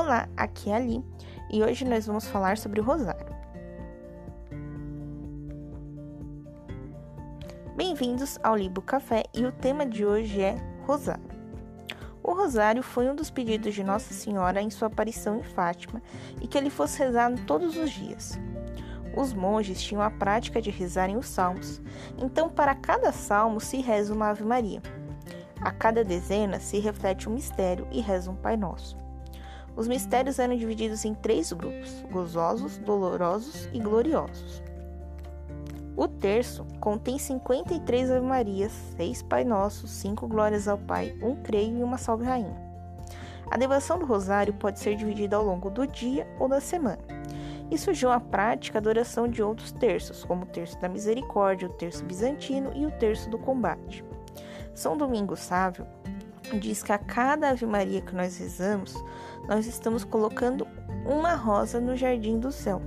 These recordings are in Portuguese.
Olá, aqui é Ali e hoje nós vamos falar sobre o Rosário. Bem-vindos ao Libo Café e o tema de hoje é Rosário. O Rosário foi um dos pedidos de Nossa Senhora em sua aparição em Fátima e que ele fosse rezado todos os dias. Os monges tinham a prática de rezarem os salmos, então para cada salmo se reza uma Ave Maria. A cada dezena se reflete um mistério e reza um Pai Nosso. Os mistérios eram divididos em três grupos: gozosos, dolorosos e gloriosos. O terço contém 53 Ave Marias, 6 Pai Nossos, 5 Glórias ao Pai, um Creio e uma Salve Rainha. A devoção do Rosário pode ser dividida ao longo do dia ou da semana. E surgiu a prática da oração de outros terços, como o terço da misericórdia, o terço bizantino e o terço do combate. São Domingos Sávio diz que a cada Ave Maria que nós rezamos, nós estamos colocando uma rosa no jardim do céu.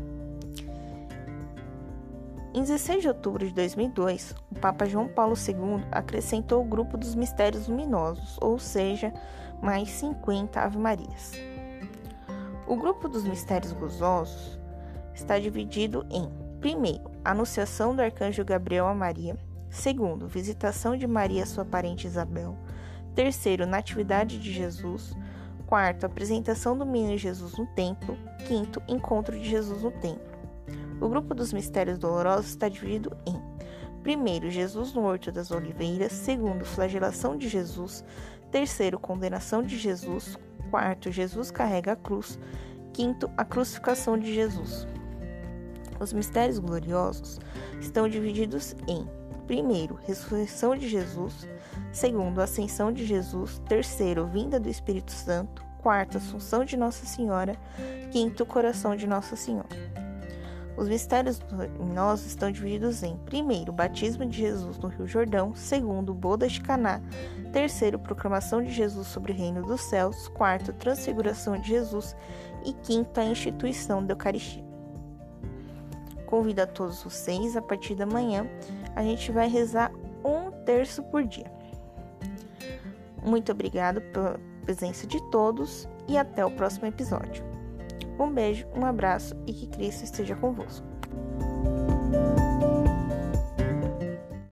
Em 16 de outubro de 2002, o Papa João Paulo II acrescentou o grupo dos mistérios luminosos, ou seja, mais 50 Ave Marias. O grupo dos mistérios gozosos está dividido em, primeiro, anunciação do arcanjo Gabriel a Maria, Segundo, visitação de Maria, sua parente Isabel. Terceiro, natividade de Jesus. Quarto, apresentação do menino Jesus no templo. Quinto, encontro de Jesus no templo. O grupo dos mistérios dolorosos está dividido em: primeiro, Jesus no Horto das Oliveiras. Segundo, flagelação de Jesus. Terceiro, condenação de Jesus. Quarto, Jesus carrega a cruz. Quinto, a crucificação de Jesus. Os mistérios gloriosos estão divididos em Primeiro, ressurreição de Jesus. Segundo, ascensão de Jesus. Terceiro, vinda do Espírito Santo. Quarto, assunção de Nossa Senhora. Quinto, coração de Nossa Senhora. Os mistérios luminosos estão divididos em: primeiro, batismo de Jesus no Rio Jordão; segundo, bodas de Caná; terceiro, proclamação de Jesus sobre o reino dos céus; quarto, transfiguração de Jesus; e quinto, a instituição da Eucaristia. Convido a todos vocês a partir da manhã a gente vai rezar um terço por dia. Muito obrigado pela presença de todos e até o próximo episódio. Um beijo, um abraço e que Cristo esteja convosco.